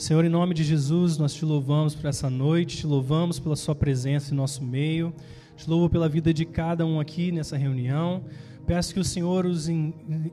Senhor, em nome de Jesus, nós te louvamos por essa noite, te louvamos pela Sua presença em nosso meio, te louvo pela vida de cada um aqui nessa reunião. Peço que o Senhor os,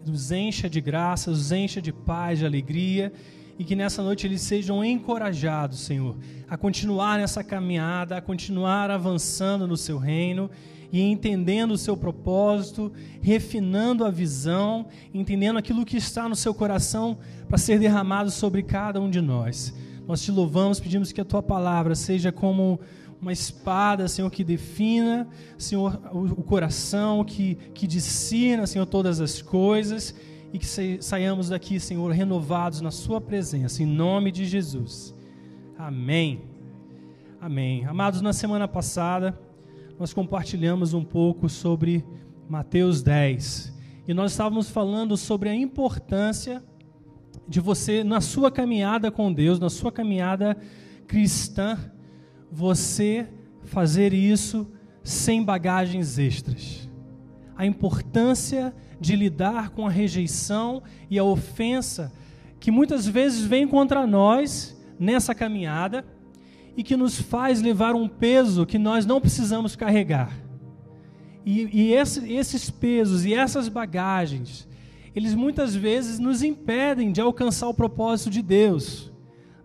os encha de graça, os encha de paz, de alegria e que nessa noite eles sejam encorajados, Senhor, a continuar nessa caminhada, a continuar avançando no seu reino e entendendo o seu propósito, refinando a visão, entendendo aquilo que está no seu coração para ser derramado sobre cada um de nós. Nós te louvamos, pedimos que a tua palavra seja como uma espada, Senhor, que defina, Senhor, o, coração, que, que discina, Senhor, todas as coisas e que saiamos daqui, Senhor, renovados na Sua presença, em nome de Jesus. Amém. Amém. Amados, na semana passada, nós compartilhamos um pouco sobre Mateus 10 e nós estávamos falando sobre a importância de você, na sua caminhada com Deus, na sua caminhada cristã, você fazer isso sem bagagens extras. A importância de lidar com a rejeição e a ofensa que muitas vezes vem contra nós nessa caminhada e que nos faz levar um peso que nós não precisamos carregar. E, e esse, esses pesos e essas bagagens, eles muitas vezes nos impedem de alcançar o propósito de Deus.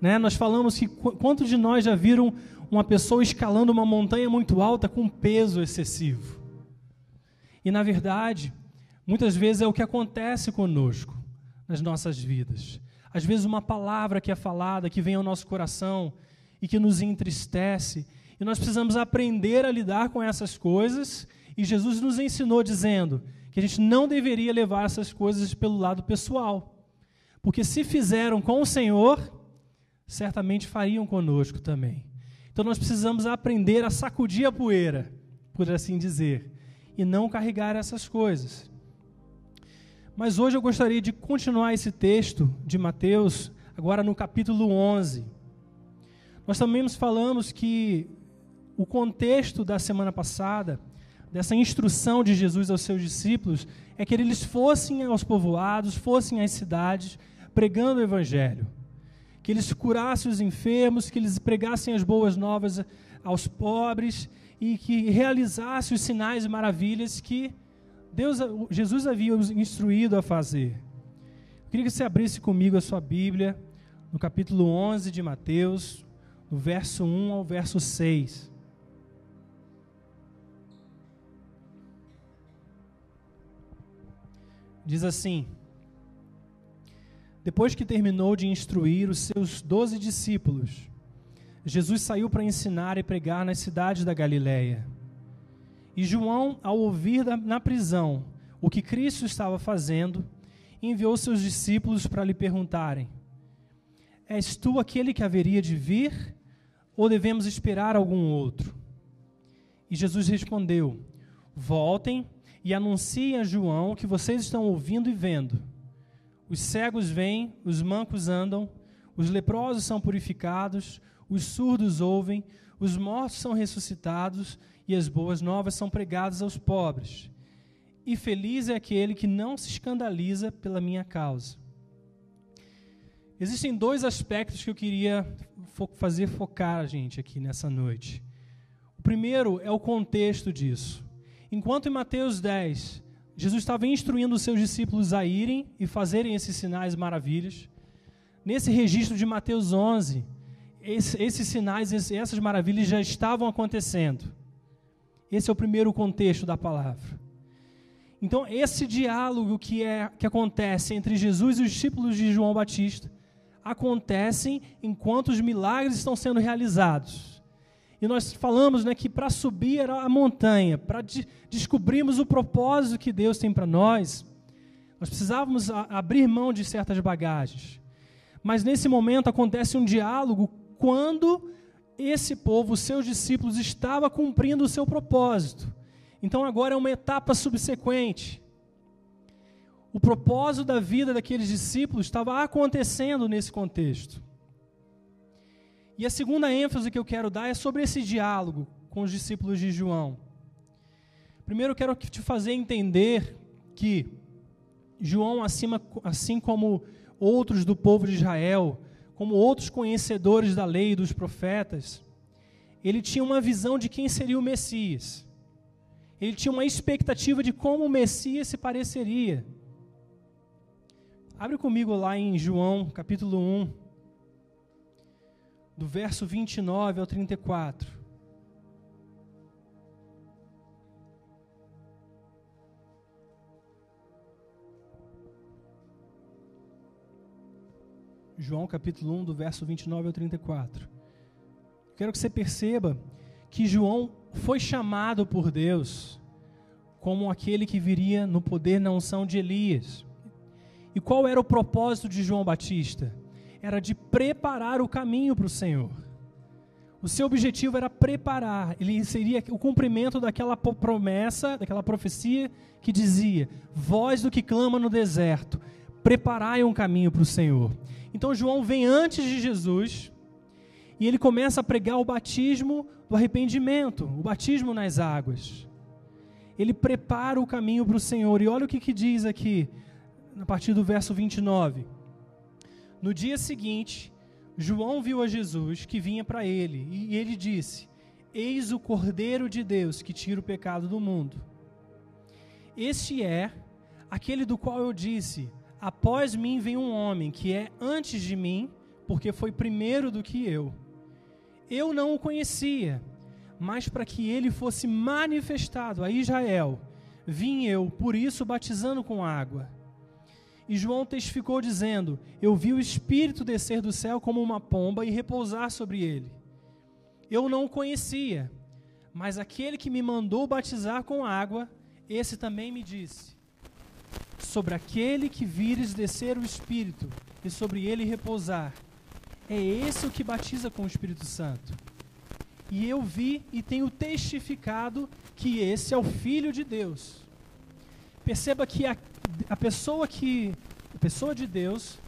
Né? Nós falamos que quantos de nós já viram uma pessoa escalando uma montanha muito alta com peso excessivo. E na verdade, muitas vezes é o que acontece conosco nas nossas vidas. Às vezes, uma palavra que é falada, que vem ao nosso coração e que nos entristece, e nós precisamos aprender a lidar com essas coisas. E Jesus nos ensinou dizendo que a gente não deveria levar essas coisas pelo lado pessoal, porque se fizeram com o Senhor, certamente fariam conosco também. Então nós precisamos aprender a sacudir a poeira, por assim dizer, e não carregar essas coisas. Mas hoje eu gostaria de continuar esse texto de Mateus, agora no capítulo 11. Nós também falamos que o contexto da semana passada, dessa instrução de Jesus aos seus discípulos, é que eles fossem aos povoados, fossem às cidades, pregando o Evangelho que eles curassem os enfermos, que eles pregassem as boas novas aos pobres e que realizassem os sinais e maravilhas que Deus, Jesus havia os instruído a fazer. Eu queria que você abrisse comigo a sua Bíblia no capítulo 11 de Mateus, verso 1 ao verso 6. Diz assim: depois que terminou de instruir os seus doze discípulos, Jesus saiu para ensinar e pregar nas cidades da Galiléia. E João, ao ouvir na prisão o que Cristo estava fazendo, enviou seus discípulos para lhe perguntarem: És tu aquele que haveria de vir, ou devemos esperar algum outro? E Jesus respondeu: Voltem e anunciem a João que vocês estão ouvindo e vendo os cegos vêm, os mancos andam, os leprosos são purificados, os surdos ouvem, os mortos são ressuscitados e as boas novas são pregadas aos pobres. E feliz é aquele que não se escandaliza pela minha causa. Existem dois aspectos que eu queria fazer focar a gente aqui nessa noite. O primeiro é o contexto disso. Enquanto em Mateus 10 Jesus estava instruindo os seus discípulos a irem e fazerem esses sinais maravilhas. Nesse registro de Mateus 11, esse, esses sinais, essas maravilhas já estavam acontecendo. Esse é o primeiro contexto da palavra. Então, esse diálogo que, é, que acontece entre Jesus e os discípulos de João Batista acontecem enquanto os milagres estão sendo realizados. E nós falamos né, que para subir a montanha, para de descobrirmos o propósito que Deus tem para nós, nós precisávamos abrir mão de certas bagagens. Mas nesse momento acontece um diálogo quando esse povo, seus discípulos, estava cumprindo o seu propósito. Então agora é uma etapa subsequente. O propósito da vida daqueles discípulos estava acontecendo nesse contexto. E a segunda ênfase que eu quero dar é sobre esse diálogo com os discípulos de João. Primeiro, eu quero te fazer entender que João, assim como outros do povo de Israel, como outros conhecedores da lei e dos profetas, ele tinha uma visão de quem seria o Messias. Ele tinha uma expectativa de como o Messias se pareceria. Abre comigo lá em João, capítulo 1, do verso 29 ao 34. João capítulo 1, do verso 29 ao 34. Quero que você perceba que João foi chamado por Deus como aquele que viria no poder na unção de Elias. E qual era o propósito de João Batista? Era de preparar o caminho para o Senhor. O seu objetivo era preparar, ele seria o cumprimento daquela promessa, daquela profecia que dizia: Voz do que clama no deserto, preparai um caminho para o Senhor. Então João vem antes de Jesus e ele começa a pregar o batismo do arrependimento, o batismo nas águas. Ele prepara o caminho para o Senhor. E olha o que, que diz aqui, a partir do verso 29. No dia seguinte, João viu a Jesus que vinha para ele, e ele disse: Eis o Cordeiro de Deus que tira o pecado do mundo. Este é aquele do qual eu disse: Após mim vem um homem que é antes de mim, porque foi primeiro do que eu. Eu não o conhecia, mas para que ele fosse manifestado a Israel, vim eu, por isso batizando com água. E João testificou dizendo: Eu vi o Espírito descer do céu como uma pomba e repousar sobre ele. Eu não o conhecia, mas aquele que me mandou batizar com água, esse também me disse: sobre aquele que vires descer o Espírito e sobre ele repousar. É esse o que batiza com o Espírito Santo. E eu vi e tenho testificado que esse é o Filho de Deus. Perceba que a, a pessoa que a pessoa de Deus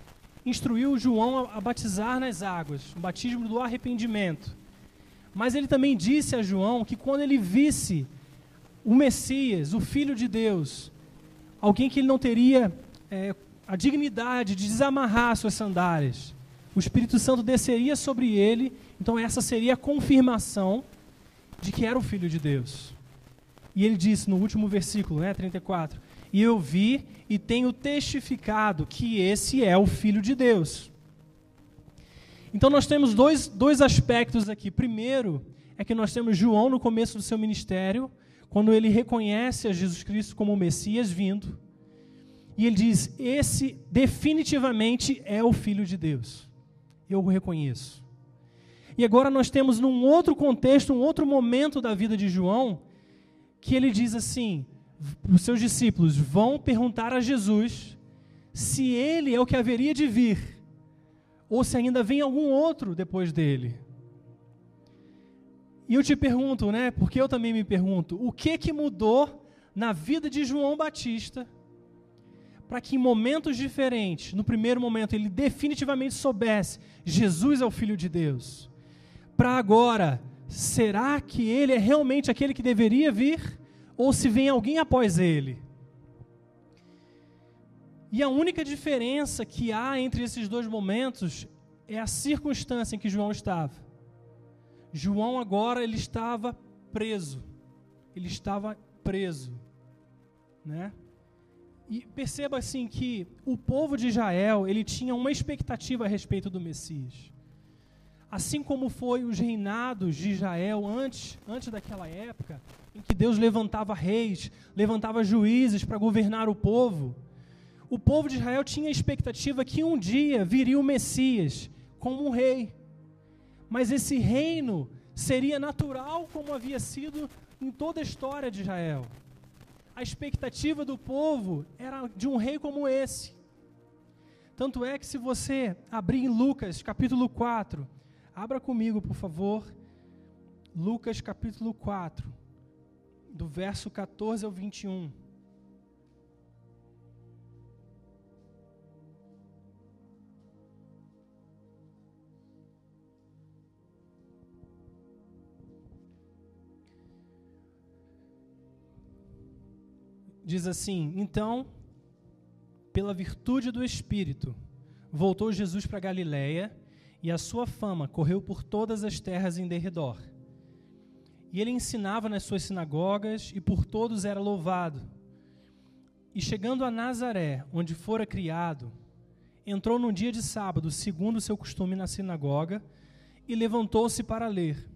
instruiu João a, a batizar nas águas, o batismo do arrependimento. Mas ele também disse a João que quando ele visse o Messias, o Filho de Deus, alguém que ele não teria é, a dignidade de desamarrar suas sandálias. O Espírito Santo desceria sobre ele, então essa seria a confirmação de que era o Filho de Deus. E ele disse no último versículo, né, 34, E eu vi e tenho testificado que esse é o Filho de Deus. Então nós temos dois, dois aspectos aqui. Primeiro, é que nós temos João no começo do seu ministério, quando ele reconhece a Jesus Cristo como o Messias vindo, e ele diz: Esse definitivamente é o Filho de Deus. Eu o reconheço. E agora nós temos num outro contexto, um outro momento da vida de João, que ele diz assim: os seus discípulos vão perguntar a Jesus se ele é o que haveria de vir, ou se ainda vem algum outro depois dele. E eu te pergunto, né? Porque eu também me pergunto, o que que mudou na vida de João Batista para que em momentos diferentes, no primeiro momento ele definitivamente soubesse Jesus é o filho de Deus. Para agora, será que ele é realmente aquele que deveria vir ou se vem alguém após ele? E a única diferença que há entre esses dois momentos é a circunstância em que João estava. João agora ele estava preso. Ele estava preso, né? E perceba assim que o povo de Israel, ele tinha uma expectativa a respeito do Messias. Assim como foi os reinados de Israel antes, antes daquela época, em que Deus levantava reis, levantava juízes para governar o povo. O povo de Israel tinha a expectativa que um dia viria o Messias como um rei mas esse reino seria natural como havia sido em toda a história de Israel. A expectativa do povo era de um rei como esse. Tanto é que se você abrir em Lucas capítulo 4, abra comigo, por favor, Lucas capítulo 4, do verso 14 ao 21. diz assim: Então, pela virtude do Espírito, voltou Jesus para Galiléia e a sua fama correu por todas as terras em derredor. E ele ensinava nas suas sinagogas e por todos era louvado. E chegando a Nazaré, onde fora criado, entrou num dia de sábado, segundo seu costume na sinagoga, e levantou-se para ler.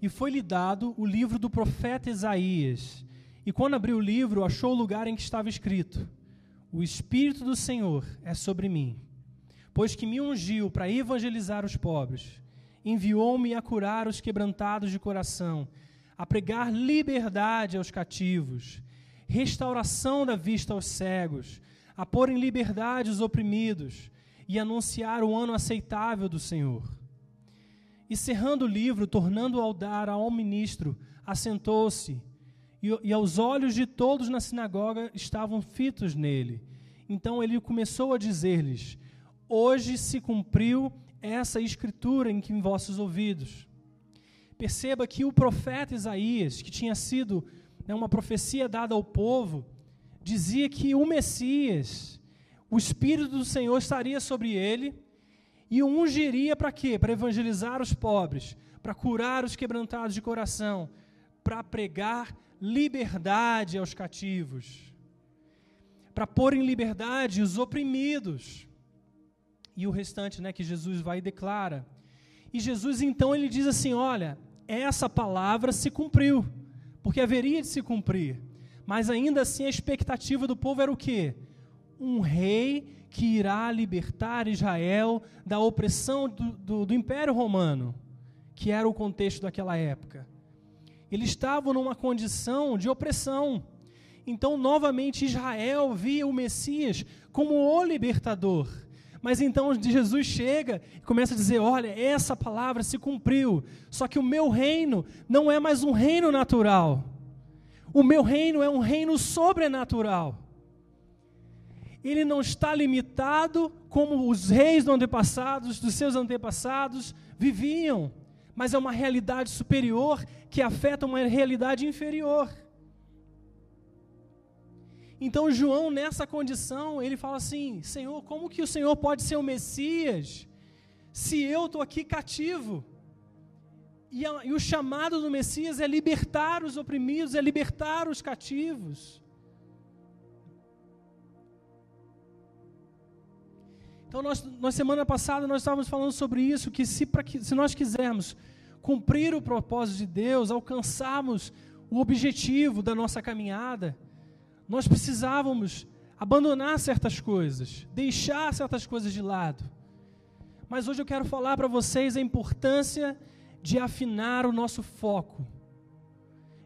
E foi-lhe dado o livro do profeta Isaías. E quando abriu o livro, achou o lugar em que estava escrito: O Espírito do Senhor é sobre mim, pois que me ungiu para evangelizar os pobres, enviou-me a curar os quebrantados de coração, a pregar liberdade aos cativos, restauração da vista aos cegos, a pôr em liberdade os oprimidos e anunciar o ano aceitável do Senhor. E cerrando o livro, tornando ao dar ao ministro, assentou-se, e, e aos olhos de todos na sinagoga estavam fitos nele. Então ele começou a dizer-lhes: Hoje se cumpriu essa escritura em, que, em vossos ouvidos. Perceba que o profeta Isaías, que tinha sido né, uma profecia dada ao povo, dizia que o Messias, o Espírito do Senhor estaria sobre ele e o ungiria para quê? Para evangelizar os pobres, para curar os quebrantados de coração, para pregar liberdade aos cativos, para pôr em liberdade os oprimidos. E o restante, né, que Jesus vai e declara. E Jesus então ele diz assim: "Olha, essa palavra se cumpriu, porque haveria de se cumprir. Mas ainda assim a expectativa do povo era o quê? Um rei que irá libertar Israel da opressão do, do, do Império Romano, que era o contexto daquela época. Eles estavam numa condição de opressão. Então, novamente, Israel via o Messias como o libertador. Mas então Jesus chega e começa a dizer: Olha, essa palavra se cumpriu. Só que o meu reino não é mais um reino natural. O meu reino é um reino sobrenatural. Ele não está limitado como os reis do antepassados, dos seus antepassados viviam, mas é uma realidade superior que afeta uma realidade inferior. Então João nessa condição, ele fala assim: Senhor, como que o Senhor pode ser o Messias se eu estou aqui cativo? E, a, e o chamado do Messias é libertar os oprimidos, é libertar os cativos. Então, nós, na semana passada, nós estávamos falando sobre isso, que se, que se nós quisermos cumprir o propósito de Deus, alcançarmos o objetivo da nossa caminhada, nós precisávamos abandonar certas coisas, deixar certas coisas de lado. Mas hoje eu quero falar para vocês a importância de afinar o nosso foco,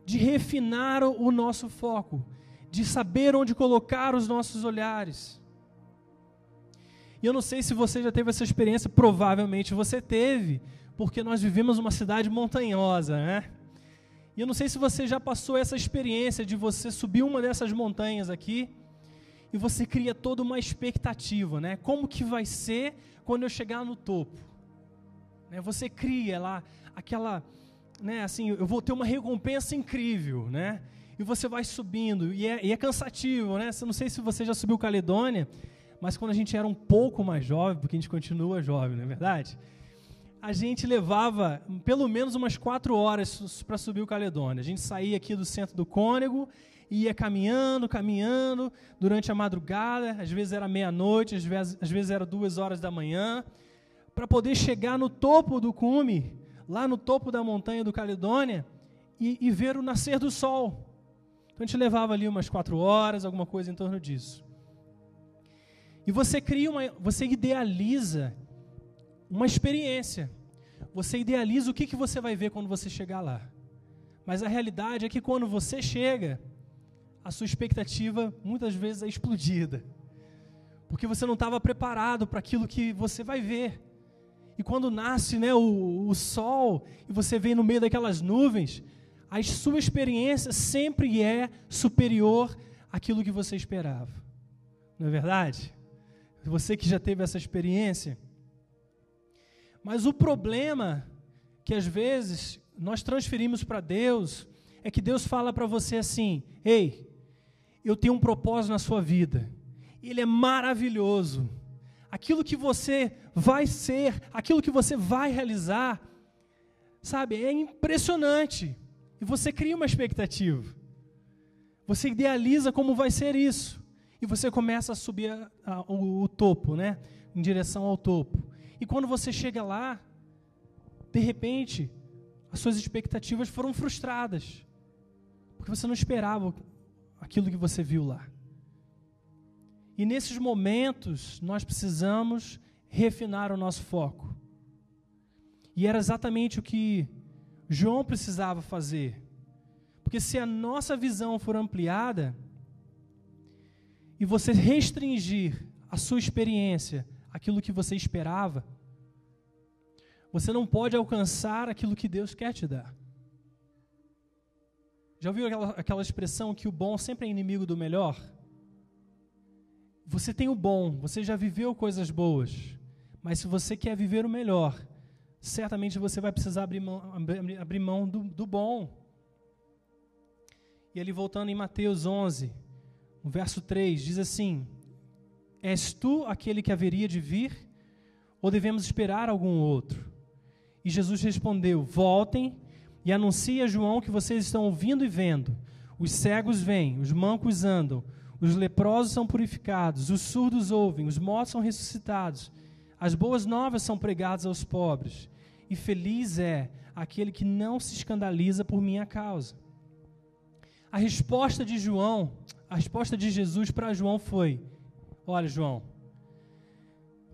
de refinar o nosso foco, de saber onde colocar os nossos olhares. E eu não sei se você já teve essa experiência, provavelmente você teve, porque nós vivemos uma cidade montanhosa, né? E eu não sei se você já passou essa experiência de você subir uma dessas montanhas aqui e você cria toda uma expectativa, né? Como que vai ser quando eu chegar no topo? Né? Você cria lá aquela, né, assim, eu vou ter uma recompensa incrível, né? E você vai subindo, e é, e é cansativo, né? Eu não sei se você já subiu Caledônia, mas quando a gente era um pouco mais jovem, porque a gente continua jovem, não é verdade? A gente levava pelo menos umas quatro horas para subir o Caledônia. A gente saía aqui do centro do Cônego, ia caminhando, caminhando durante a madrugada, às vezes era meia-noite, às vezes, às vezes era duas horas da manhã, para poder chegar no topo do cume lá no topo da montanha do Caledônia e, e ver o nascer do sol. Então a gente levava ali umas quatro horas, alguma coisa em torno disso. E você cria uma, você idealiza uma experiência. Você idealiza o que, que você vai ver quando você chegar lá. Mas a realidade é que quando você chega, a sua expectativa muitas vezes é explodida. Porque você não estava preparado para aquilo que você vai ver. E quando nasce né, o, o sol e você vem no meio daquelas nuvens, a sua experiência sempre é superior àquilo que você esperava. Não é verdade? Você que já teve essa experiência. Mas o problema que às vezes nós transferimos para Deus é que Deus fala para você assim: ei, eu tenho um propósito na sua vida, ele é maravilhoso. aquilo que você vai ser, aquilo que você vai realizar, sabe, é impressionante. E você cria uma expectativa. Você idealiza como vai ser isso. E você começa a subir a, a, o, o topo, né? Em direção ao topo. E quando você chega lá, de repente, as suas expectativas foram frustradas. Porque você não esperava aquilo que você viu lá. E nesses momentos, nós precisamos refinar o nosso foco. E era exatamente o que João precisava fazer. Porque se a nossa visão for ampliada e você restringir a sua experiência aquilo que você esperava, você não pode alcançar aquilo que Deus quer te dar. Já ouviu aquela, aquela expressão que o bom sempre é inimigo do melhor? Você tem o bom, você já viveu coisas boas, mas se você quer viver o melhor, certamente você vai precisar abrir mão, abrir mão do, do bom. E ele voltando em Mateus 11, no verso 3, diz assim: És tu aquele que haveria de vir, ou devemos esperar algum outro? E Jesus respondeu: Voltem e anunciem a João que vocês estão ouvindo e vendo. Os cegos vêm, os mancos andam, os leprosos são purificados, os surdos ouvem, os mortos são ressuscitados. As boas novas são pregadas aos pobres. E feliz é aquele que não se escandaliza por minha causa. A resposta de João, a resposta de Jesus para João foi: Olha, João,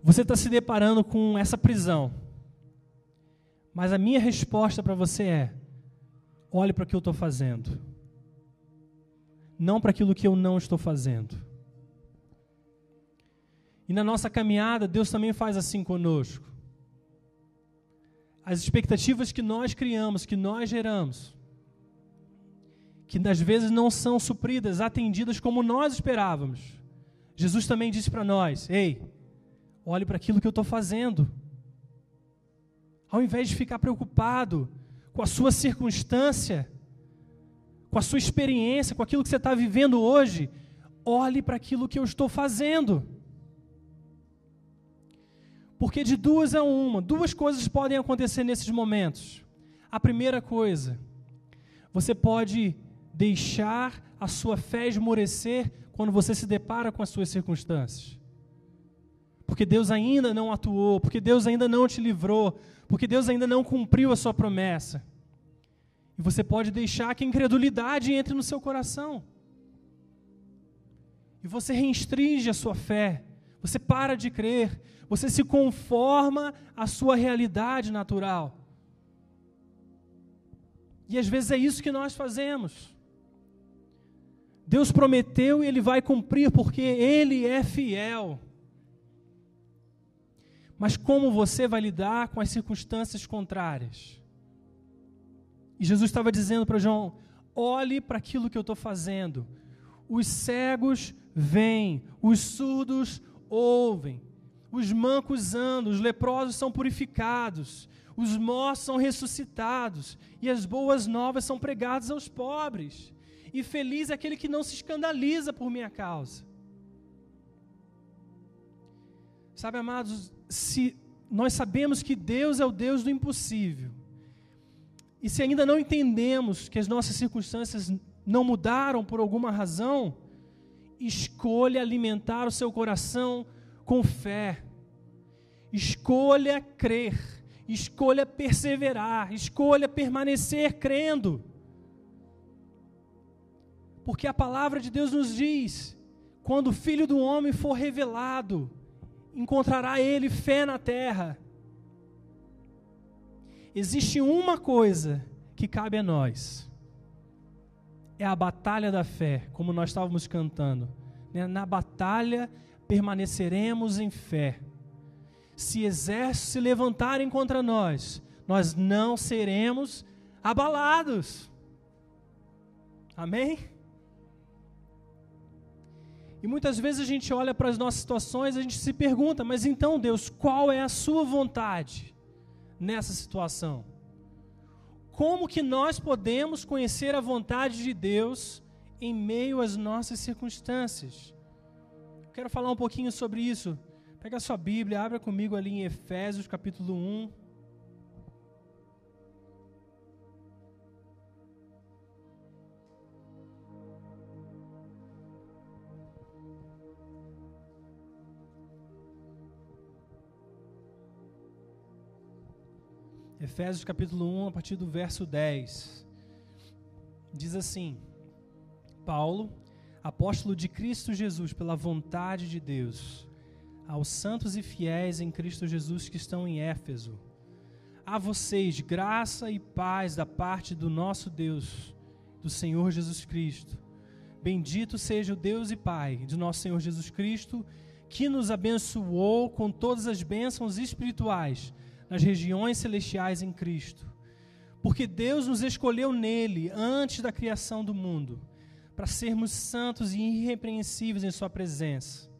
você está se deparando com essa prisão. Mas a minha resposta para você é: olhe para o que eu estou fazendo não para aquilo que eu não estou fazendo. E na nossa caminhada, Deus também faz assim conosco. As expectativas que nós criamos, que nós geramos, que às vezes não são supridas, atendidas como nós esperávamos. Jesus também disse para nós: Ei, olhe para aquilo que eu estou fazendo. Ao invés de ficar preocupado com a sua circunstância, com a sua experiência, com aquilo que você está vivendo hoje, olhe para aquilo que eu estou fazendo. Porque de duas a uma, duas coisas podem acontecer nesses momentos. A primeira coisa, você pode deixar a sua fé esmorecer quando você se depara com as suas circunstâncias. Porque Deus ainda não atuou, porque Deus ainda não te livrou, porque Deus ainda não cumpriu a sua promessa. E você pode deixar que a incredulidade entre no seu coração. E você restringe a sua fé. Você para de crer. Você se conforma à sua realidade natural. E às vezes é isso que nós fazemos. Deus prometeu e Ele vai cumprir porque Ele é fiel. Mas como você vai lidar com as circunstâncias contrárias? E Jesus estava dizendo para João: olhe para aquilo que eu estou fazendo. Os cegos vêm, os surdos ouvem, os mancos andam, os leprosos são purificados, os mortos são ressuscitados, e as boas novas são pregadas aos pobres. E feliz é aquele que não se escandaliza por minha causa. Sabe, amados, se nós sabemos que Deus é o Deus do impossível, e se ainda não entendemos que as nossas circunstâncias não mudaram por alguma razão, escolha alimentar o seu coração com fé. Escolha crer, escolha perseverar, escolha permanecer crendo. Porque a palavra de Deus nos diz: quando o Filho do Homem for revelado, encontrará ele fé na terra existe uma coisa que cabe a nós. É a batalha da fé, como nós estávamos cantando. Né? Na batalha permaneceremos em fé. Se exércitos se levantarem contra nós, nós não seremos abalados. Amém? E muitas vezes a gente olha para as nossas situações, a gente se pergunta, mas então, Deus, qual é a sua vontade? nessa situação? Como que nós podemos conhecer a vontade de Deus em meio às nossas circunstâncias? Quero falar um pouquinho sobre isso. Pega a sua Bíblia, abra comigo ali em Efésios capítulo 1. Efésios capítulo 1, a partir do verso 10. Diz assim: Paulo, apóstolo de Cristo Jesus, pela vontade de Deus, aos santos e fiéis em Cristo Jesus que estão em Éfeso, a vocês graça e paz da parte do nosso Deus, do Senhor Jesus Cristo. Bendito seja o Deus e Pai de nosso Senhor Jesus Cristo, que nos abençoou com todas as bênçãos espirituais nas regiões celestiais em Cristo. Porque Deus nos escolheu nele antes da criação do mundo, para sermos santos e irrepreensíveis em Sua presença.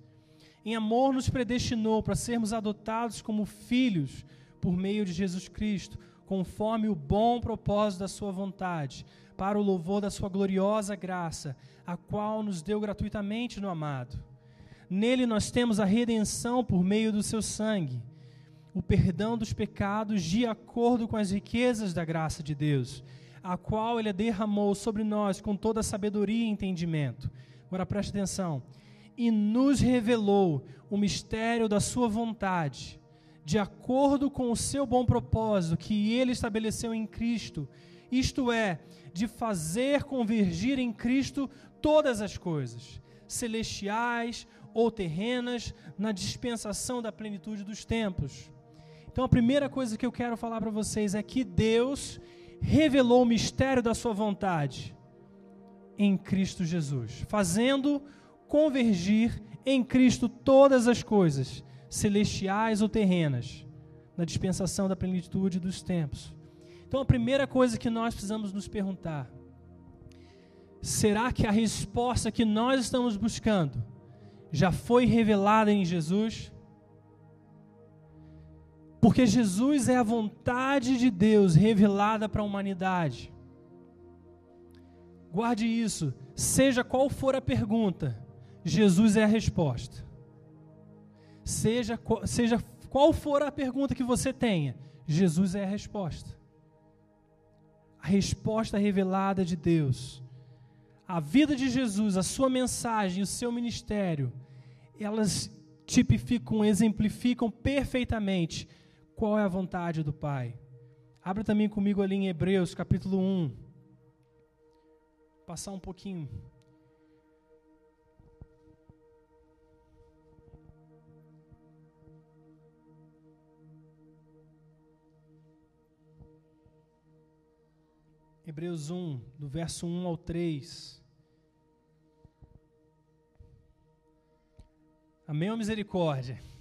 Em amor, nos predestinou para sermos adotados como filhos por meio de Jesus Cristo, conforme o bom propósito da Sua vontade, para o louvor da Sua gloriosa graça, a qual nos deu gratuitamente no amado. Nele nós temos a redenção por meio do Seu sangue o perdão dos pecados de acordo com as riquezas da graça de Deus, a qual Ele derramou sobre nós com toda sabedoria e entendimento. Agora preste atenção. E nos revelou o mistério da Sua vontade, de acordo com o seu bom propósito que Ele estabeleceu em Cristo, isto é, de fazer convergir em Cristo todas as coisas, celestiais ou terrenas, na dispensação da plenitude dos tempos então a primeira coisa que eu quero falar para vocês é que Deus revelou o mistério da sua vontade em Cristo Jesus, fazendo convergir em Cristo todas as coisas, celestiais ou terrenas, na dispensação da plenitude dos tempos. Então a primeira coisa que nós precisamos nos perguntar: será que a resposta que nós estamos buscando já foi revelada em Jesus? Porque Jesus é a vontade de Deus revelada para a humanidade. Guarde isso, seja qual for a pergunta, Jesus é a resposta. Seja, seja qual for a pergunta que você tenha, Jesus é a resposta. A resposta revelada de Deus. A vida de Jesus, a sua mensagem, o seu ministério, elas tipificam, exemplificam perfeitamente qual é a vontade do Pai. Abra também comigo ali em Hebreus, capítulo 1. Passar um pouquinho. Hebreus 1, do verso 1 ao 3. Amém ou misericórdia?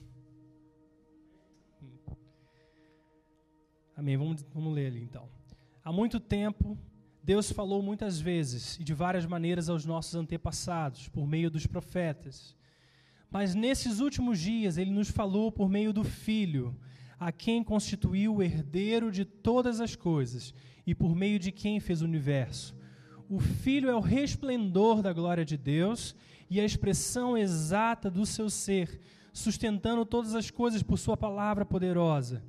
Amém. Vamos, vamos ler ali então. Há muito tempo, Deus falou muitas vezes e de várias maneiras aos nossos antepassados, por meio dos profetas. Mas nesses últimos dias, Ele nos falou por meio do Filho, a quem constituiu o herdeiro de todas as coisas e por meio de quem fez o universo. O Filho é o resplendor da glória de Deus e a expressão exata do seu ser, sustentando todas as coisas por Sua palavra poderosa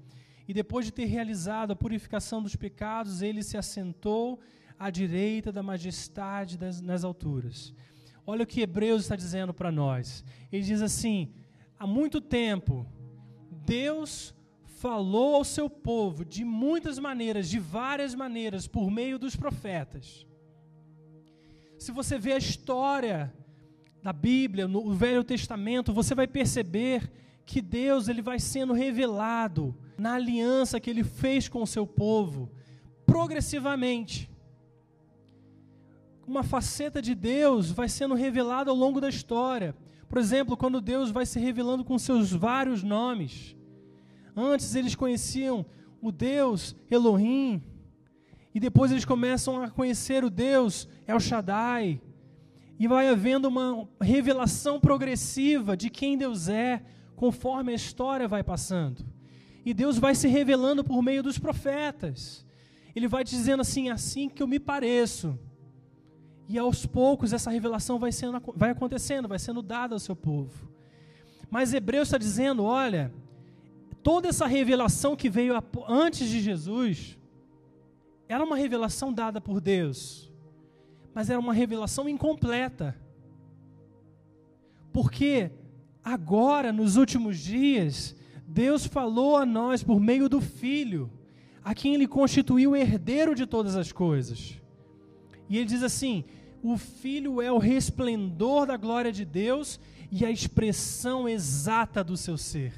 e depois de ter realizado a purificação dos pecados, ele se assentou à direita da majestade das, nas alturas. Olha o que Hebreus está dizendo para nós. Ele diz assim: há muito tempo, Deus falou ao seu povo de muitas maneiras, de várias maneiras, por meio dos profetas. Se você vê a história da Bíblia, no Velho Testamento, você vai perceber que Deus ele vai sendo revelado na aliança que ele fez com o seu povo, progressivamente. Uma faceta de Deus vai sendo revelada ao longo da história. Por exemplo, quando Deus vai se revelando com seus vários nomes. Antes eles conheciam o Deus Elohim, e depois eles começam a conhecer o Deus El Shaddai, e vai havendo uma revelação progressiva de quem Deus é, conforme a história vai passando. E Deus vai se revelando por meio dos profetas. Ele vai dizendo assim, assim que eu me pareço. E aos poucos essa revelação vai, sendo, vai acontecendo, vai sendo dada ao seu povo. Mas Hebreus está dizendo: olha, toda essa revelação que veio antes de Jesus era uma revelação dada por Deus, mas era uma revelação incompleta. Porque agora, nos últimos dias, Deus falou a nós por meio do Filho, a quem Ele constituiu herdeiro de todas as coisas. E Ele diz assim: o Filho é o resplendor da glória de Deus e a expressão exata do seu ser.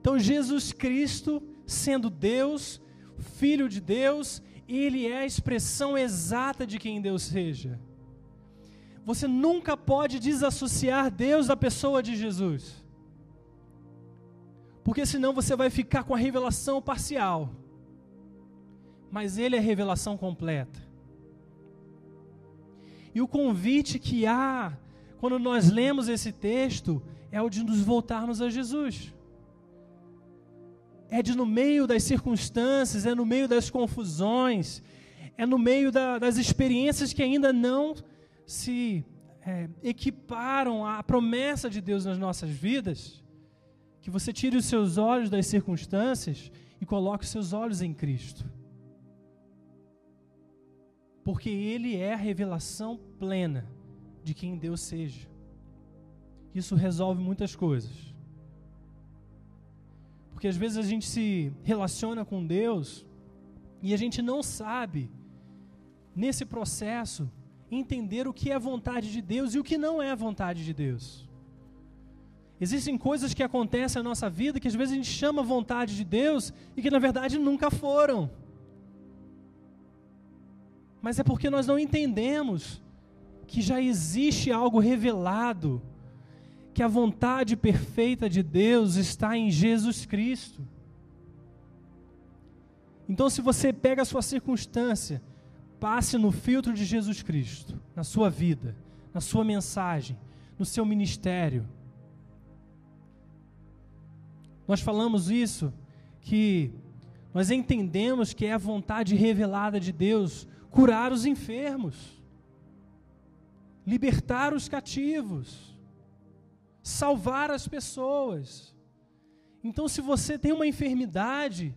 Então, Jesus Cristo, sendo Deus, Filho de Deus, ele é a expressão exata de quem Deus seja. Você nunca pode desassociar Deus da pessoa de Jesus. Porque senão você vai ficar com a revelação parcial. Mas ele é a revelação completa. E o convite que há quando nós lemos esse texto é o de nos voltarmos a Jesus é de no meio das circunstâncias, é no meio das confusões, é no meio da, das experiências que ainda não se é, equiparam à promessa de Deus nas nossas vidas, que você tire os seus olhos das circunstâncias e coloque os seus olhos em Cristo. Porque Ele é a revelação plena de quem Deus seja. Isso resolve muitas coisas. Porque às vezes a gente se relaciona com Deus e a gente não sabe, nesse processo, entender o que é vontade de Deus e o que não é vontade de Deus. Existem coisas que acontecem na nossa vida que às vezes a gente chama vontade de Deus e que na verdade nunca foram. Mas é porque nós não entendemos que já existe algo revelado que a vontade perfeita de Deus está em Jesus Cristo. Então, se você pega a sua circunstância, passe no filtro de Jesus Cristo, na sua vida, na sua mensagem, no seu ministério. Nós falamos isso, que nós entendemos que é a vontade revelada de Deus curar os enfermos, libertar os cativos salvar as pessoas. Então, se você tem uma enfermidade,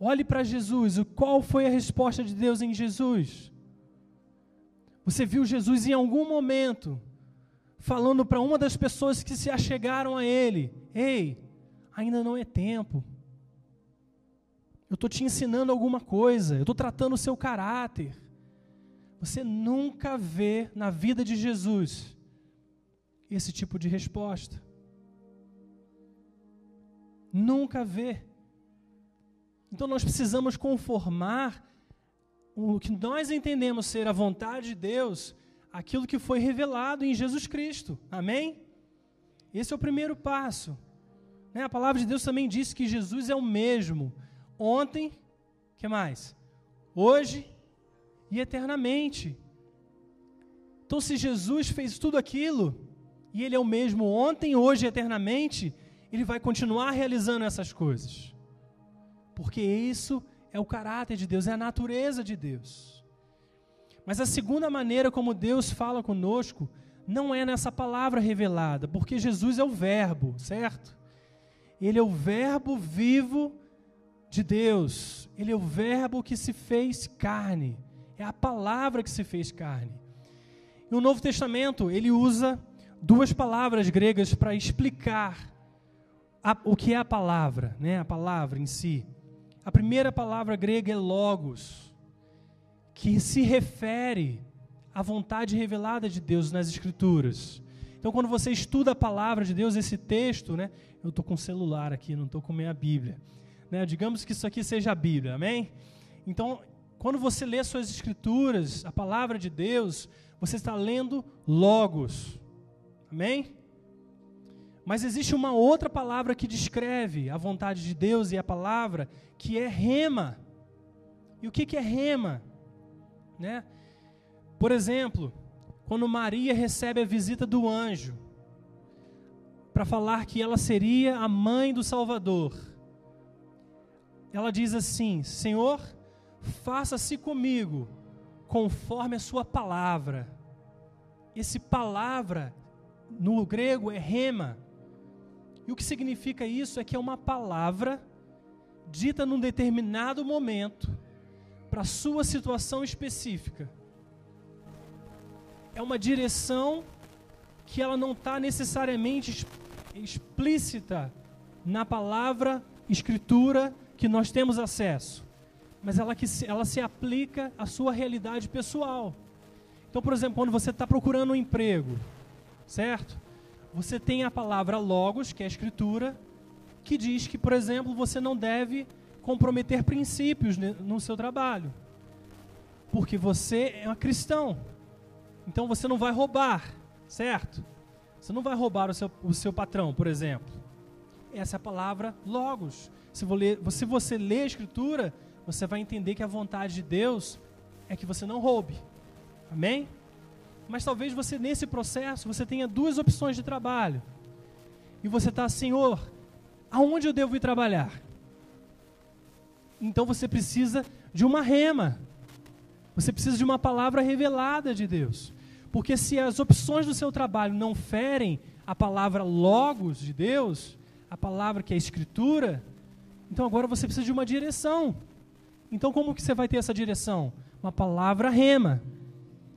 olhe para Jesus. Qual foi a resposta de Deus em Jesus? Você viu Jesus em algum momento falando para uma das pessoas que se achegaram a Ele: Ei, ainda não é tempo. Eu estou te ensinando alguma coisa, eu estou tratando o seu caráter. Você nunca vê na vida de Jesus esse tipo de resposta. Nunca vê. Então nós precisamos conformar o que nós entendemos ser a vontade de Deus, aquilo que foi revelado em Jesus Cristo. Amém? Esse é o primeiro passo. Né? A palavra de Deus também diz que Jesus é o mesmo ontem, que mais? Hoje e eternamente. Então, se Jesus fez tudo aquilo, e Ele é o mesmo ontem, hoje e eternamente, Ele vai continuar realizando essas coisas. Porque isso é o caráter de Deus, é a natureza de Deus. Mas a segunda maneira como Deus fala conosco não é nessa palavra revelada, porque Jesus é o Verbo, certo? Ele é o Verbo vivo de Deus, ele é o Verbo que se fez carne, é a palavra que se fez carne. E o Novo Testamento, ele usa duas palavras gregas para explicar a, o que é a palavra, né? a palavra em si. A primeira palavra grega é logos, que se refere à vontade revelada de Deus nas Escrituras. Então, quando você estuda a palavra de Deus, esse texto, né? Eu estou com o celular aqui, não estou com minha Bíblia. Né? Digamos que isso aqui seja a Bíblia, amém? Então, quando você lê suas Escrituras, a palavra de Deus, você está lendo logos. Amém? Mas existe uma outra palavra que descreve a vontade de Deus e a palavra, que é rema. E o que, é rema? Né? Por exemplo, quando Maria recebe a visita do anjo, para falar que ela seria a mãe do Salvador, ela diz assim: Senhor, faça-se comigo conforme a sua palavra. Esse palavra no grego é rema, E o que significa isso é que é uma palavra dita num determinado momento para sua situação específica. É uma direção que ela não está necessariamente explícita na palavra, escritura que nós temos acesso, mas ela, que ela se aplica à sua realidade pessoal. Então, por exemplo, quando você está procurando um emprego, certo? Você tem a palavra logos, que é a escritura, que diz que, por exemplo, você não deve comprometer princípios no seu trabalho, porque você é um cristão. Então você não vai roubar, certo? Você não vai roubar o seu, o seu patrão, por exemplo. Essa é a palavra logos. Se, você lê a Escritura, você vai entender que a vontade de Deus é que você não roube. Amém? Mas talvez você, nesse processo, você tenha duas opções de trabalho. E você está, Senhor, aonde eu devo ir trabalhar? Então você precisa de uma rema. Você precisa de uma palavra revelada de Deus. Porque se as opções do seu trabalho não ferem a palavra logos de Deus, a palavra que é a escritura, então agora você precisa de uma direção. Então como que você vai ter essa direção? Uma palavra rema.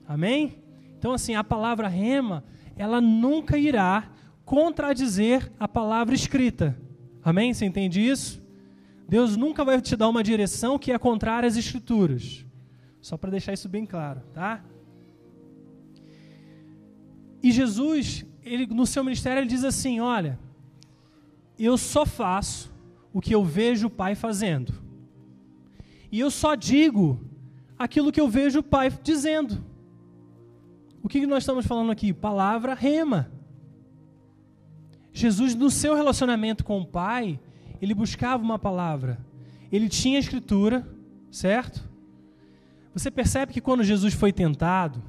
Amém? Então assim, a palavra rema, ela nunca irá contradizer a palavra escrita. Amém? Você entende isso? Deus nunca vai te dar uma direção que é contrária às escrituras. Só para deixar isso bem claro, tá? E Jesus, ele no seu ministério ele diz assim, olha, eu só faço o que eu vejo o Pai fazendo. E eu só digo aquilo que eu vejo o Pai dizendo. O que nós estamos falando aqui? Palavra rema. Jesus, no seu relacionamento com o Pai, ele buscava uma palavra. Ele tinha a escritura, certo? Você percebe que quando Jesus foi tentado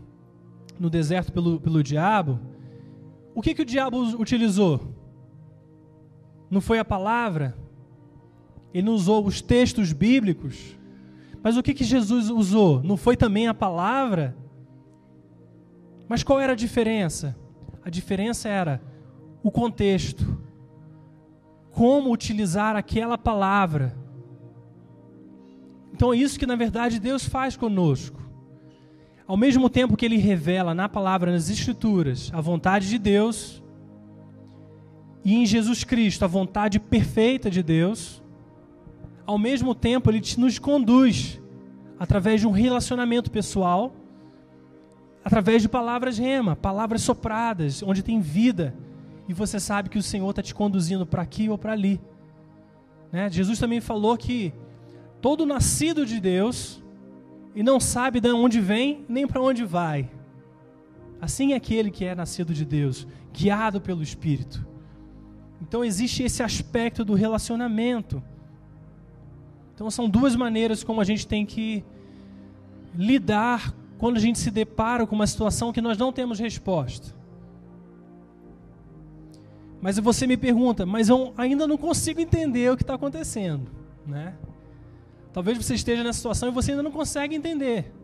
no deserto pelo, pelo diabo, o que, que o diabo utilizou? Não foi a palavra? Ele não usou os textos bíblicos? Mas o que, que Jesus usou? Não foi também a palavra? Mas qual era a diferença? A diferença era o contexto, como utilizar aquela palavra. Então é isso que na verdade Deus faz conosco. Ao mesmo tempo que ele revela na palavra, nas escrituras, a vontade de Deus, e em Jesus Cristo a vontade perfeita de Deus, ao mesmo tempo ele nos conduz através de um relacionamento pessoal, através de palavras rema, palavras sopradas, onde tem vida, e você sabe que o Senhor está te conduzindo para aqui ou para ali. Né? Jesus também falou que todo nascido de Deus e não sabe de onde vem nem para onde vai. Assim é aquele que é nascido de Deus, guiado pelo Espírito. Então existe esse aspecto do relacionamento. Então são duas maneiras como a gente tem que lidar quando a gente se depara com uma situação que nós não temos resposta. Mas você me pergunta, mas eu ainda não consigo entender o que está acontecendo, né? Talvez você esteja nessa situação e você ainda não consegue entender,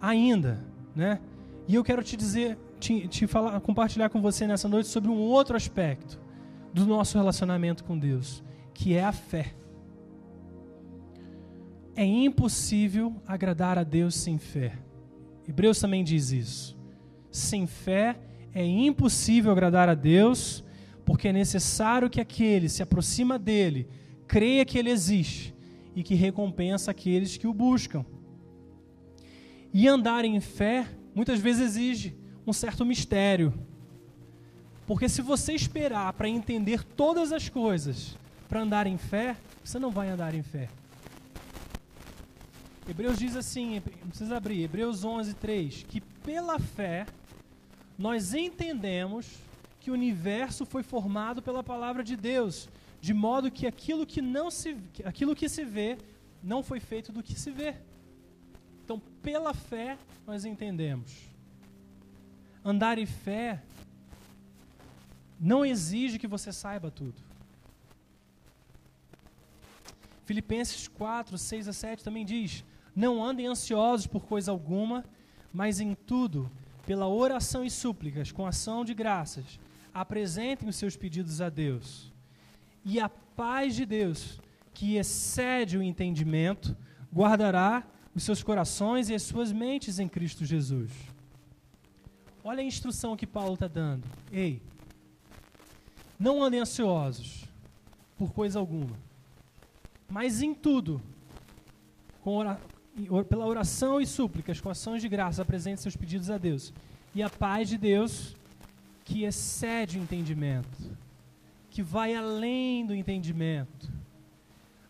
ainda, né? E eu quero te dizer, te, te falar, compartilhar com você nessa noite sobre um outro aspecto do nosso relacionamento com Deus, que é a fé. É impossível agradar a Deus sem fé. Hebreus também diz isso. Sem fé é impossível agradar a Deus, porque é necessário que aquele se aproxima dele, creia que ele existe e que recompensa aqueles que o buscam. E andar em fé muitas vezes exige um certo mistério. Porque se você esperar para entender todas as coisas para andar em fé, você não vai andar em fé. Hebreus diz assim, não precisa abrir, Hebreus 11, 3, que pela fé nós entendemos que o universo foi formado pela palavra de Deus, de modo que aquilo que não se aquilo que se vê não foi feito do que se vê. Então, pela fé nós entendemos. Andar em fé não exige que você saiba tudo. Filipenses 4, 6 a 7 também diz: Não andem ansiosos por coisa alguma, mas em tudo, pela oração e súplicas, com ação de graças, apresentem os seus pedidos a Deus. E a paz de Deus, que excede o entendimento, guardará os seus corações e as suas mentes em Cristo Jesus. Olha a instrução que Paulo está dando. Ei, não andem ansiosos por coisa alguma, mas em tudo, ora, pela oração e súplicas, com ações de graça, apresente seus pedidos a Deus. E a paz de Deus, que excede o entendimento, que vai além do entendimento.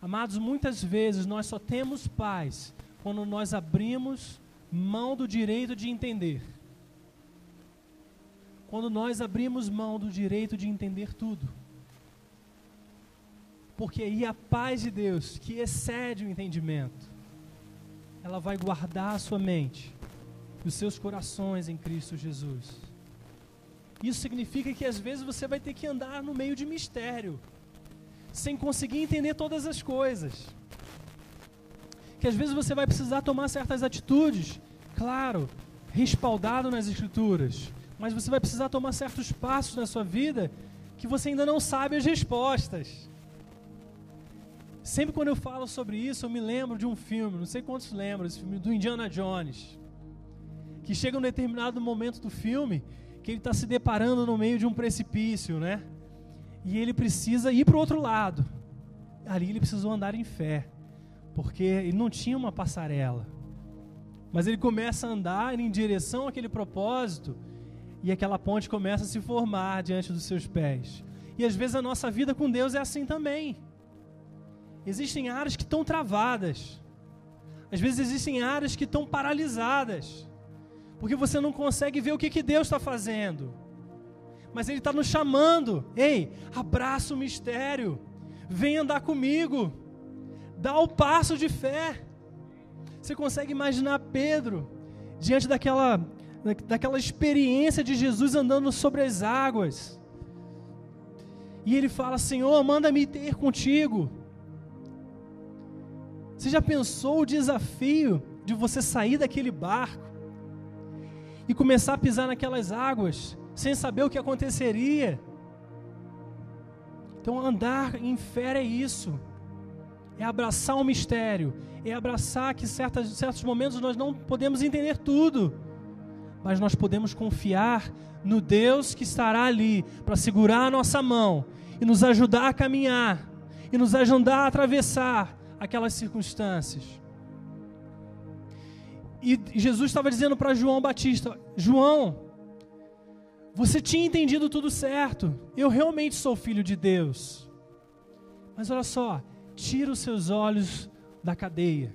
Amados, muitas vezes nós só temos paz quando nós abrimos mão do direito de entender. Quando nós abrimos mão do direito de entender tudo. Porque aí a paz de Deus, que excede o entendimento, ela vai guardar a sua mente e os seus corações em Cristo Jesus. Isso significa que às vezes você vai ter que andar no meio de mistério, sem conseguir entender todas as coisas. Que às vezes você vai precisar tomar certas atitudes, claro, respaldado nas Escrituras, mas você vai precisar tomar certos passos na sua vida que você ainda não sabe as respostas. Sempre quando eu falo sobre isso, eu me lembro de um filme, não sei quantos lembram, esse filme do Indiana Jones. Que chega um determinado momento do filme que ele está se deparando no meio de um precipício, né? E ele precisa ir para o outro lado. Ali ele precisou andar em fé, porque ele não tinha uma passarela. Mas ele começa a andar em direção àquele propósito e aquela ponte começa a se formar diante dos seus pés. E às vezes a nossa vida com Deus é assim também. Existem áreas que estão travadas. Às vezes existem áreas que estão paralisadas porque você não consegue ver o que, que Deus está fazendo. Mas Ele está nos chamando. Ei, abraça o mistério. Vem andar comigo. Dá o passo de fé. Você consegue imaginar Pedro diante daquela, daquela experiência de Jesus andando sobre as águas. E ele fala: Senhor, manda-me ter contigo. Você já pensou o desafio de você sair daquele barco? e começar a pisar naquelas águas, sem saber o que aconteceria. Então, andar em fé é isso, é abraçar o mistério, é abraçar que certas, certos momentos nós não podemos entender tudo, mas nós podemos confiar no Deus que estará ali para segurar a nossa mão e nos ajudar a caminhar e nos ajudar a atravessar aquelas circunstâncias. E Jesus estava dizendo para João Batista: João, você tinha entendido tudo certo. Eu realmente sou filho de Deus. Mas olha só, tira os seus olhos da cadeia.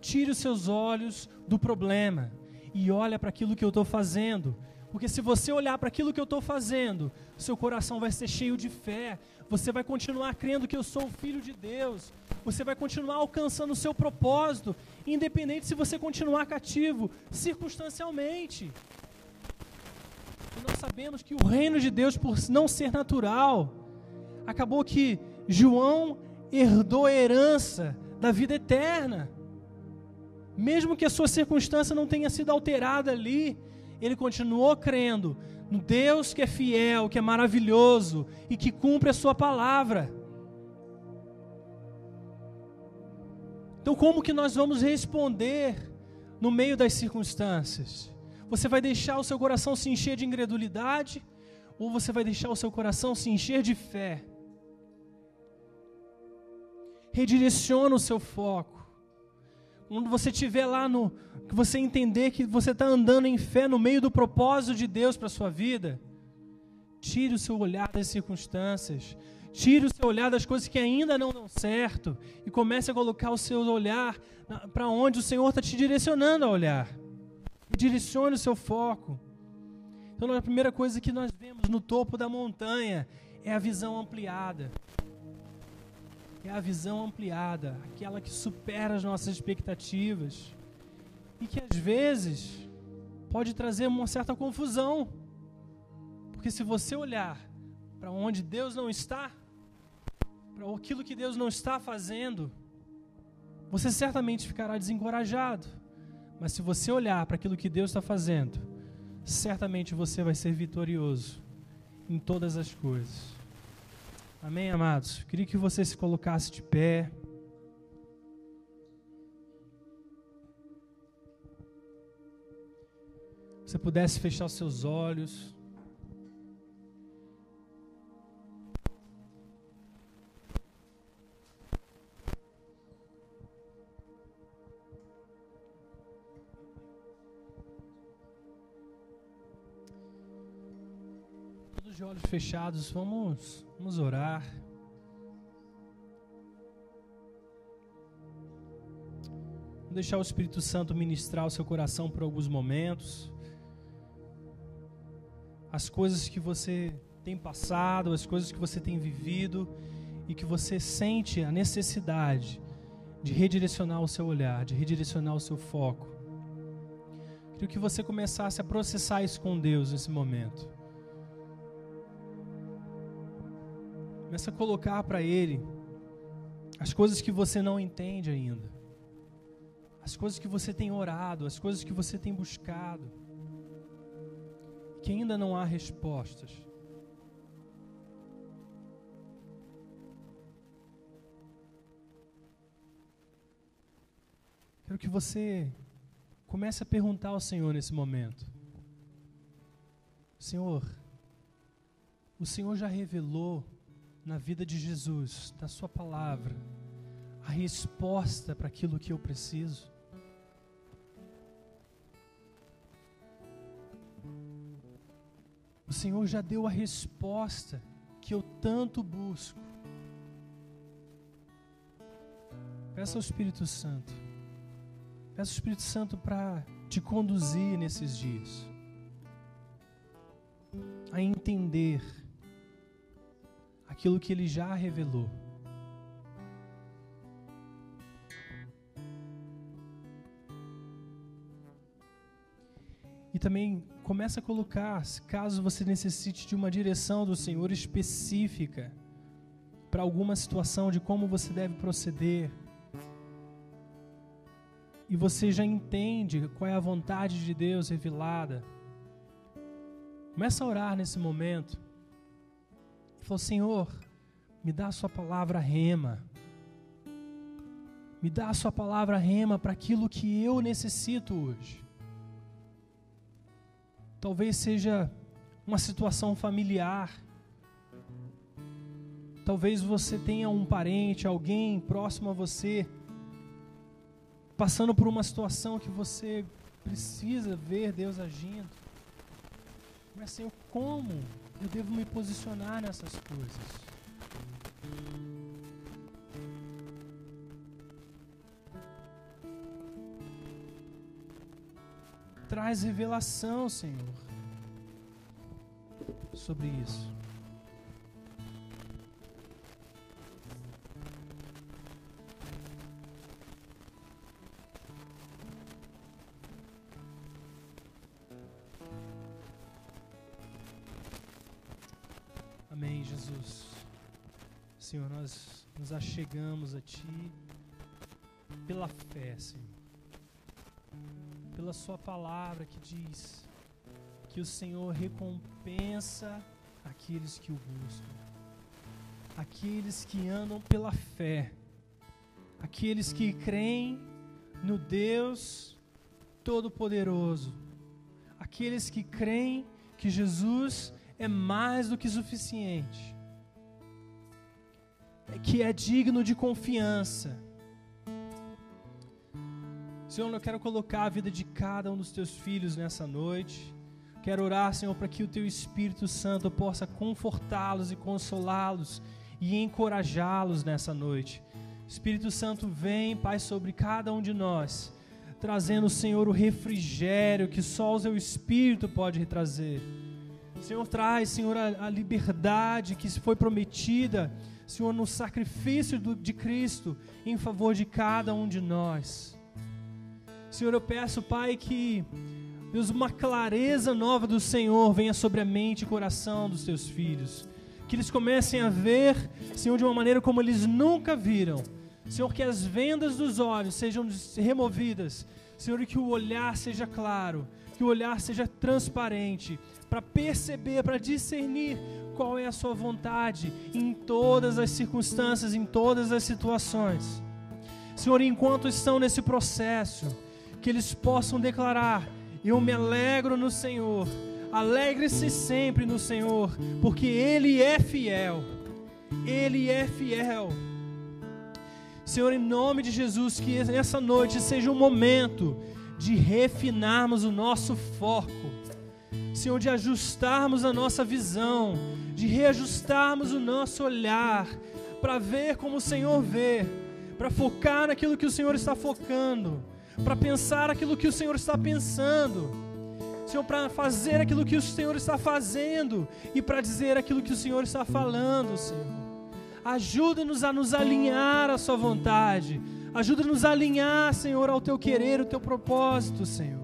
Tire os seus olhos do problema e olha para aquilo que eu estou fazendo. Porque se você olhar para aquilo que eu estou fazendo, seu coração vai ser cheio de fé. Você vai continuar crendo que eu sou o filho de Deus. Você vai continuar alcançando o seu propósito, independente se você continuar cativo, circunstancialmente. E nós sabemos que o reino de Deus, por não ser natural, acabou que João herdou a herança da vida eterna. Mesmo que a sua circunstância não tenha sido alterada ali, ele continuou crendo no Deus que é fiel, que é maravilhoso e que cumpre a sua palavra. Então, como que nós vamos responder no meio das circunstâncias? Você vai deixar o seu coração se encher de incredulidade ou você vai deixar o seu coração se encher de fé? Redireciona o seu foco. Quando você estiver lá no. que você entender que você está andando em fé no meio do propósito de Deus para a sua vida, tire o seu olhar das circunstâncias. Tire o seu olhar das coisas que ainda não dão certo e comece a colocar o seu olhar para onde o Senhor está te direcionando a olhar. E direcione o seu foco. Então, a primeira coisa que nós vemos no topo da montanha é a visão ampliada. É a visão ampliada, aquela que supera as nossas expectativas e que às vezes pode trazer uma certa confusão. Porque se você olhar para onde Deus não está, para aquilo que Deus não está fazendo, você certamente ficará desencorajado. Mas se você olhar para aquilo que Deus está fazendo, certamente você vai ser vitorioso em todas as coisas. Amém, amados? Queria que você se colocasse de pé. Você pudesse fechar seus olhos. De olhos fechados, vamos, vamos orar. Vamos deixar o Espírito Santo ministrar o seu coração por alguns momentos. As coisas que você tem passado, as coisas que você tem vivido e que você sente a necessidade de redirecionar o seu olhar, de redirecionar o seu foco. Queria que você começasse a processar isso com Deus nesse momento. Começa a colocar para Ele as coisas que você não entende ainda, as coisas que você tem orado, as coisas que você tem buscado, que ainda não há respostas. Quero que você comece a perguntar ao Senhor nesse momento: Senhor, o Senhor já revelou na vida de Jesus, na Sua palavra, a resposta para aquilo que eu preciso. O Senhor já deu a resposta que eu tanto busco. Peça ao Espírito Santo. Peça ao Espírito Santo para te conduzir nesses dias. A entender aquilo que ele já revelou. E também começa a colocar, caso você necessite de uma direção do Senhor específica para alguma situação de como você deve proceder. E você já entende qual é a vontade de Deus revelada. Começa a orar nesse momento. Falou: Senhor, me dá a Sua palavra rema. Me dá a Sua palavra rema para aquilo que eu necessito hoje. Talvez seja uma situação familiar. Talvez você tenha um parente, alguém próximo a você, passando por uma situação que você precisa ver Deus agindo. Mas, Senhor, como eu devo me posicionar nessas coisas. Traz revelação, Senhor, sobre isso. Senhor, nós nos achegamos a Ti pela fé, Senhor. Pela Sua palavra que diz que o Senhor recompensa aqueles que o buscam, aqueles que andam pela fé, aqueles que creem no Deus Todo-Poderoso, aqueles que creem que Jesus é mais do que suficiente que é digno de confiança. Senhor, eu quero colocar a vida de cada um dos teus filhos nessa noite. Quero orar, Senhor, para que o teu Espírito Santo possa confortá-los e consolá-los e encorajá-los nessa noite. Espírito Santo, vem, Pai, sobre cada um de nós, trazendo, Senhor, o refrigério que só o teu Espírito pode trazer. Senhor, traz, Senhor, a, a liberdade que foi prometida Senhor, no sacrifício do, de Cristo em favor de cada um de nós. Senhor, eu peço, Pai, que Deus, uma clareza nova do Senhor venha sobre a mente e coração dos teus filhos. Que eles comecem a ver, Senhor, de uma maneira como eles nunca viram. Senhor, que as vendas dos olhos sejam removidas. Senhor, que o olhar seja claro, que o olhar seja transparente, para perceber, para discernir qual é a sua vontade em todas as circunstâncias, em todas as situações. Senhor, enquanto estão nesse processo, que eles possam declarar: Eu me alegro no Senhor. Alegre-se sempre no Senhor, porque Ele é fiel. Ele é fiel. Senhor, em nome de Jesus, que nessa noite seja um momento de refinarmos o nosso foco, Senhor, de ajustarmos a nossa visão, de reajustarmos o nosso olhar, para ver como o Senhor vê, para focar naquilo que o Senhor está focando, para pensar aquilo que o Senhor está pensando, Senhor, para fazer aquilo que o Senhor está fazendo e para dizer aquilo que o Senhor está falando, Senhor. Ajuda-nos a nos alinhar à Sua vontade Ajuda-nos a alinhar, Senhor, ao teu querer, ao teu propósito, Senhor.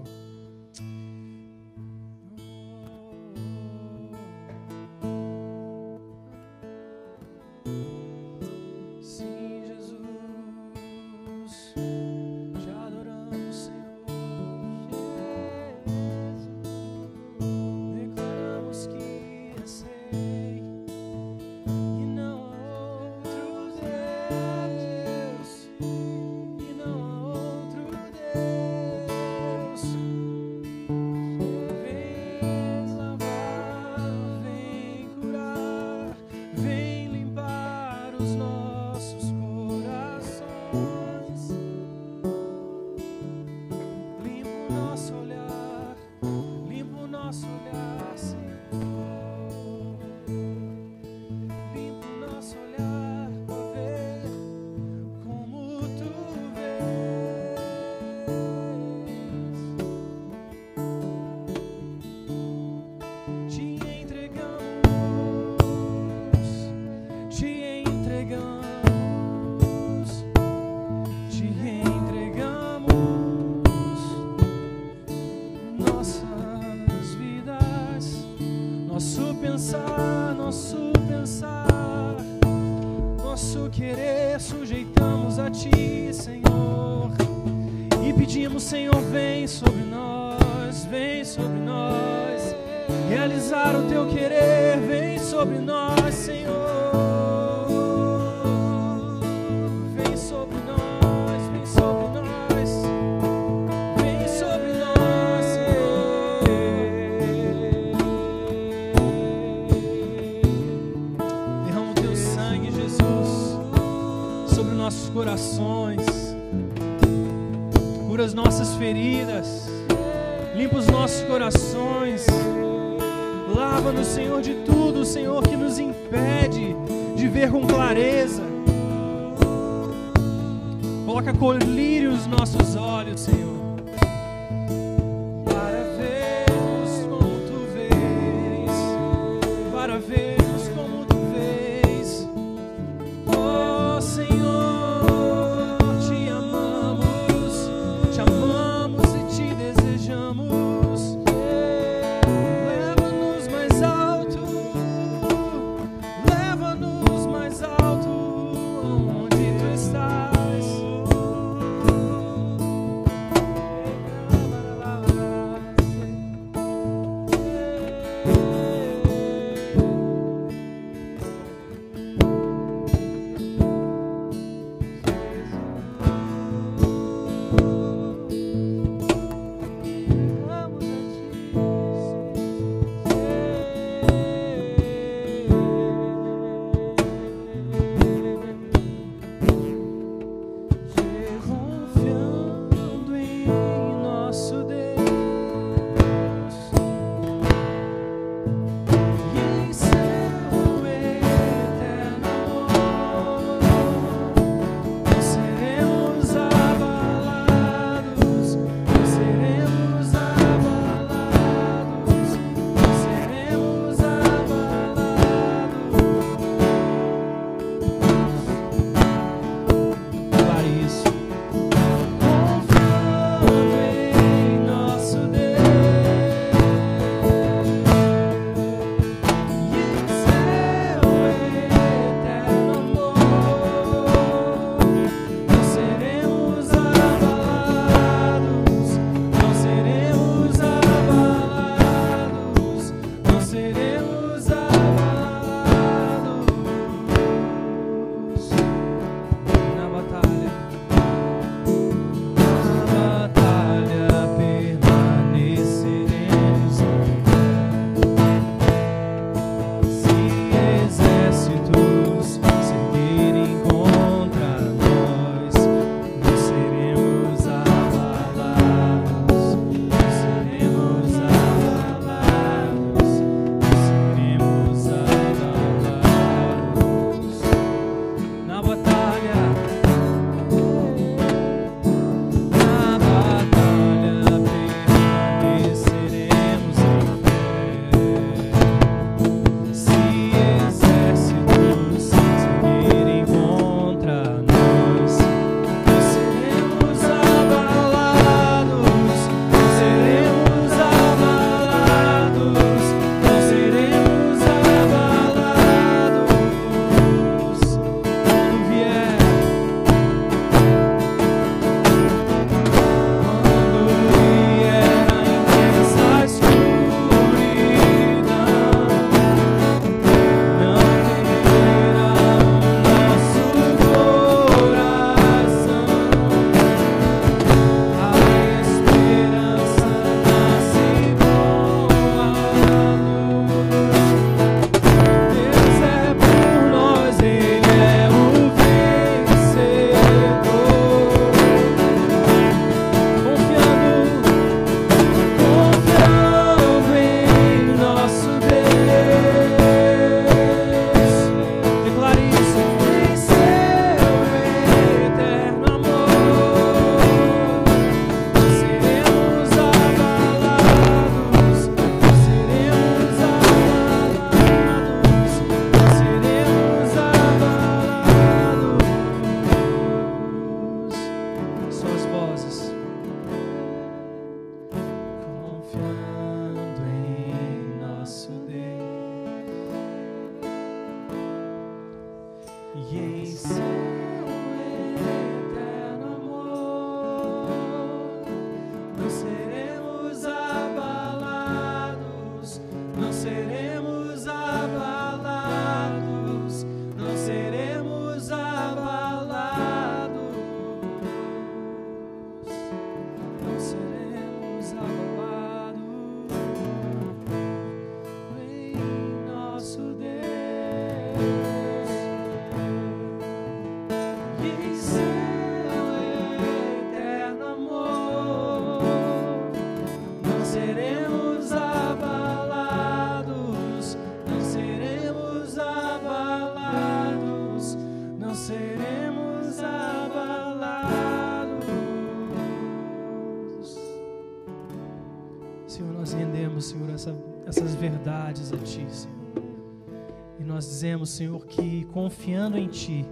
Dizemos, Senhor, que confiando em Ti,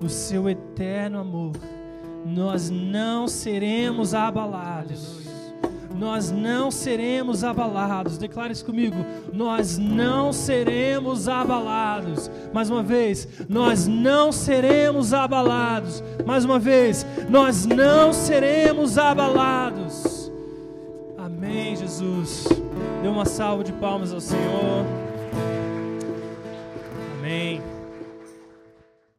no Seu eterno amor, nós não seremos abalados. Nós não seremos abalados. Declare isso comigo. Nós não seremos abalados. Mais uma vez, nós não seremos abalados. Mais uma vez, nós não seremos abalados. Amém, Jesus. Dê uma salva de palmas ao Senhor. Amém.